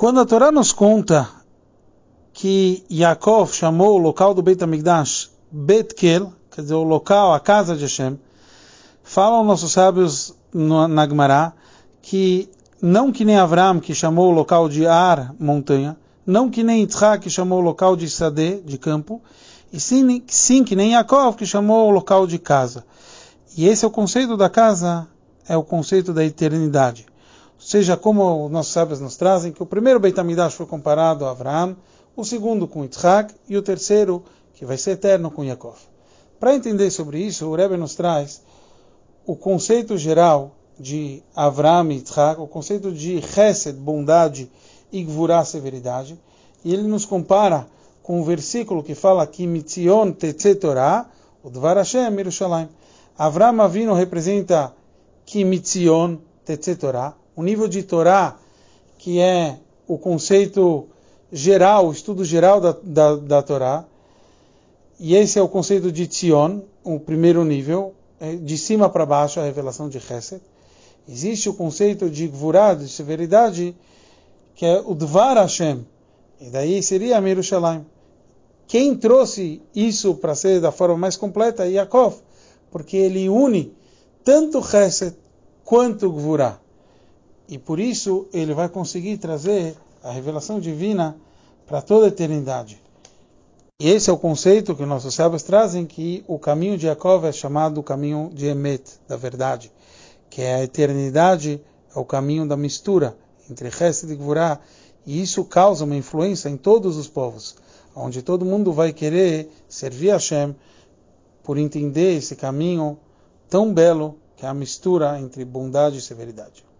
Quando a Torá nos conta que Yaakov chamou o local do Beit HaMikdash Betkel, quer dizer, o local, a casa de Hashem, falam nossos sábios no, na Gemara que não que nem Avram que chamou o local de Ar, montanha, não que nem Yitzhak que chamou o local de Sadeh, de campo, e sim, sim que nem Yaakov que chamou o local de casa. E esse é o conceito da casa, é o conceito da eternidade. Seja, como nossos sábios nos trazem, que o primeiro Beit HaMikdash foi comparado a Avraham, o segundo com Yitzhak e o terceiro, que vai ser eterno, com Yaakov. Para entender sobre isso, o Rebbe nos traz o conceito geral de Avraham e Yitzhak, o conceito de Chesed, bondade, e Gvurah, severidade, e ele nos compara com o versículo que fala que Mitzion Tetze o Dvar Hashem Yerushalayim. Avraham Avinu representa que Mitzion Tetze o nível de Torá que é o conceito geral, o estudo geral da, da, da Torá, e esse é o conceito de Tzion, o primeiro nível, é de cima para baixo, a revelação de Chesed. Existe o conceito de Gvurah, de severidade, que é o Dvar Hashem, e daí seria Amir Yerushalayim. Quem trouxe isso para ser da forma mais completa é Yaakov, porque ele une tanto Chesed quanto Gvurah. E por isso ele vai conseguir trazer a revelação divina para toda a eternidade. E esse é o conceito que nossos sábios trazem, que o caminho de Yaakov é chamado o caminho de Emet, da verdade, que é a eternidade, é o caminho da mistura entre Chesed e Gvurah, e isso causa uma influência em todos os povos, onde todo mundo vai querer servir a Hashem por entender esse caminho tão belo que é a mistura entre bondade e severidade.